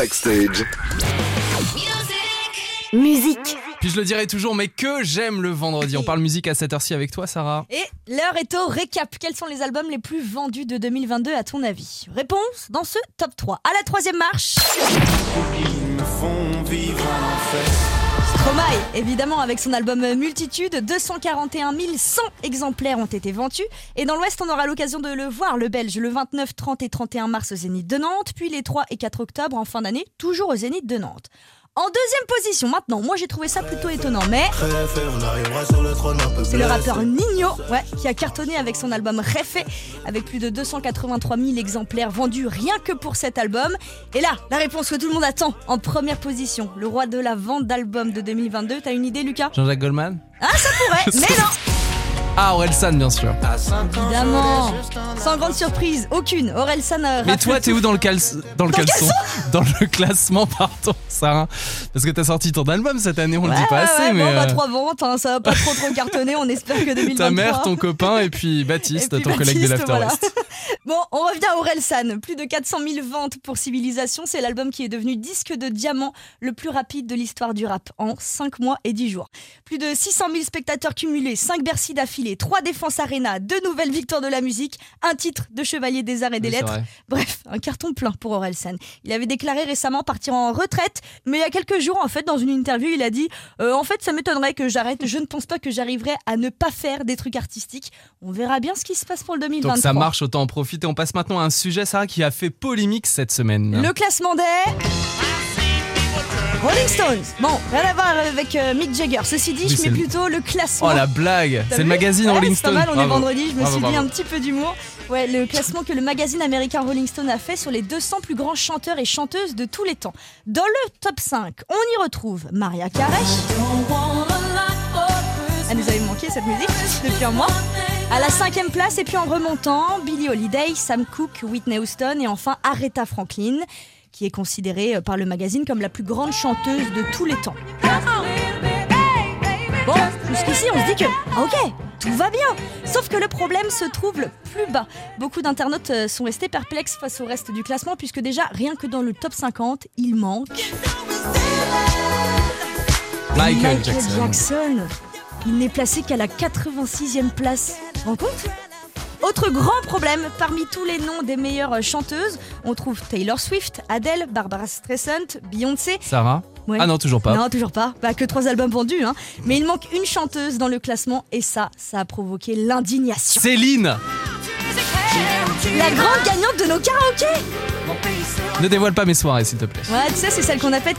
Backstage. Musique. Puis je le dirai toujours, mais que j'aime le vendredi. On parle musique à cette heure-ci avec toi, Sarah. Et l'heure est au récap. Quels sont les albums les plus vendus de 2022 à ton avis? Réponse dans ce top 3. À la troisième marche. Stromae, évidemment, avec son album Multitude, 241 100 exemplaires ont été vendus. Et dans l'Ouest, on aura l'occasion de le voir, le Belge, le 29, 30 et 31 mars au Zénith de Nantes, puis les 3 et 4 octobre en fin d'année, toujours au Zénith de Nantes. En deuxième position, maintenant, moi j'ai trouvé ça plutôt étonnant, mais c'est le rappeur Nino, ouais, qui a cartonné avec son album Refait, avec plus de 283 000 exemplaires vendus rien que pour cet album. Et là, la réponse que tout le monde attend, en première position, le roi de la vente d'albums de 2022. T'as une idée, Lucas? Jean-Jacques Goldman? Ah, ça pourrait, mais non Ah, Orelsan, bien sûr. Évidemment Sans grande surprise, aucune. Orelsan euh, Mais toi, t'es où dans le, cal- dans le caleçon Dans le classement, pardon, Sarah. Parce que t'as sorti ton album cette année, on le dit pas assez, mais. bon, bah, trois ventes, hein, ça va pas trop trop cartonner. On espère que 2023. ta mère, ton copain, et puis Et Baptiste, puis ton collègue de l'After voilà. Bon, on revient à Orelsan. Plus de 400 000 ventes pour Civilisation. C'est l'album qui est devenu disque de diamant le plus rapide de l'histoire du rap en 5 mois et 10 jours. Plus de 600 000 spectateurs cumulés, 5 Bercy d'affilée, 3 Défense Arena, 2 nouvelles victoires de la musique, un titre de Chevalier des Arts et des Oui, Lettres. Bref, un carton plein pour Orelsan. Il avait déclaré récemment partir en retraite, mais il y a quelques jours, en fait, dans une interview, il a dit euh, En fait, ça m'étonnerait que j'arrête. Je ne pense pas que j'arriverai à ne pas faire des trucs artistiques. On verra bien ce qui se passe pour le 2023. Donc ça marche, autant en profiter. On passe maintenant à un sujet, Sarah, qui a fait polémique cette semaine. Le classement des. Rolling Stones. Bon, rien à voir avec euh, Mick Jagger. Ceci dit, Oui, je mets le- plutôt le classement. Oh la blague C'est le magazine Ouais, Rolling c'est pas Stone. mal, on est vendredi, je me Bravo, suis dit un petit peu d'humour. Ouais, le classement que le magazine américain Rolling Stone a fait sur les 200 plus grands chanteurs et chanteuses de tous les temps. Dans le top 5, on y retrouve Maria Carey. Elle nous avait manqué cette musique depuis un mois. À la cinquième place, et puis en remontant, Billie Holiday, Sam Cooke, Whitney Houston et enfin Aretha Franklin, qui est considérée euh, par le magazine comme la plus grande chanteuse de tous les temps. Bon, jusqu'ici, on se dit que, ah, ok, tout va bien. Sauf que le problème se trouve plus bas. Beaucoup d'internautes euh, sont restés perplexes face au reste du classement, puisque déjà, rien que dans le top 50, il manque Michael, Jackson. Jackson. Il n'est placé qu'à la 86e place. Tu te rends compte? Autre grand problème, parmi tous les noms des meilleures chanteuses, on trouve Taylor Swift, Adele, Barbara Streisand, Beyoncé. Sarah Ouais. Ah non, toujours pas. Non, toujours pas. Bah, que trois albums vendus. Hein. Mais il manque une chanteuse dans le classement et ça, ça a provoqué l'indignation. Céline La grande gagnante de nos karaokés Ne dévoile pas mes soirées, s'il te plaît. Ouais, tu sais, c'est celle qu'on appelle,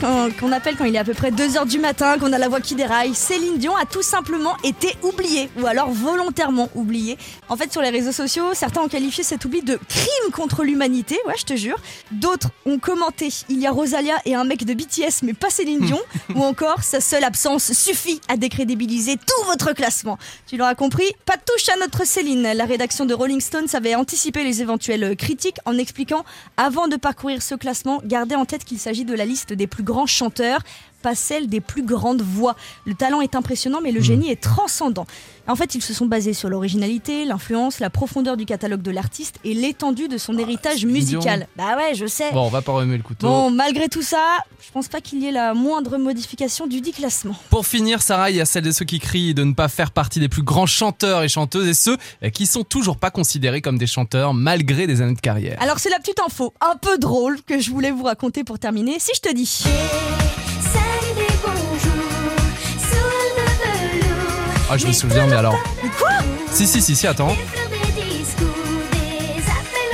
appelle quand il est à peu près 2h du matin, qu'on a la voix qui déraille. Céline Dion a tout simplement été oubliée, ou alors volontairement oubliée. En fait, sur les réseaux sociaux, certains ont qualifié cet oubli de crime contre l'humanité, ouais, je te jure. D'autres ont commenté il y a Rosalia et un mec de BTS, mais pas Céline Dion. ou encore, sa seule absence suffit à décrédibiliser tout votre classement. Tu l'auras compris, pas de touche à notre Céline. La rédaction de Rolling Stones avait anticipé les éventuelles critiques en expliquant avant de parcourir ce classement, gardez en tête qu'il s'agit de la liste des plus grands chanteurs, pas celle des plus grandes voix. Le talent est impressionnant, mais le génie est transcendant. En fait, ils se sont basés sur l'originalité, l'influence, la profondeur du catalogue de l'artiste et l'étendue de son héritage Céline musical. Bah ouais, je sais. Bon, on va pas remuer le couteau. Bon, malgré tout ça, je pense pas qu'il y ait la moindre modification du dit classement. Pour finir, Sarah, il y a celles de ceux qui crient de ne pas faire partie des plus grands chanteurs et chanteuses et ceux qui sont toujours pas considérés comme des chanteurs malgré des années de carrière. Alors c'est la petite info un peu drôle que je voulais vous raconter pour terminer. Si je te dis Ah, je me souviens, mais alors. Si, si, si, si, attends.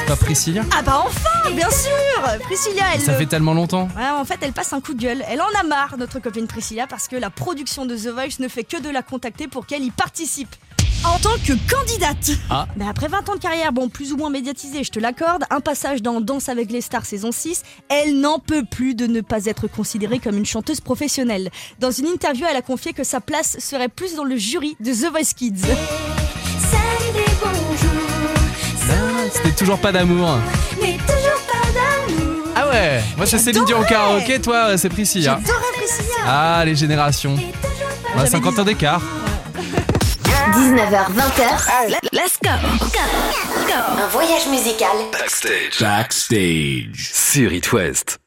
Pas Priscilla Ah bah enfin, bien sûr Priscilla, elle... Ça fait tellement longtemps. Ouais, en fait, elle passe un coup de gueule. Elle en a marre, notre copine Priscilla, parce que la production de The Voice ne fait que de la contacter pour qu'elle y participe. En tant que candidate Ah. Mais après 20 ans de carrière, bon, plus ou moins médiatisée, je te l'accorde, un passage dans Danse avec les stars saison 6, elle n'en peut plus de ne pas être considérée comme une chanteuse professionnelle. Dans une interview, elle a confié que sa place serait plus dans le jury de The Voice Kids. C'était toujours pas d'amour. Ah ouais Moi c'est Céline Dion karaoké, toi c'est Priscilla. J'adorais Priscilla Ah, les générations. On a J'avais 50 ans d'écart. 19h, 20h. Let's go. Un voyage musical Backstage. Backstage. Sur It West.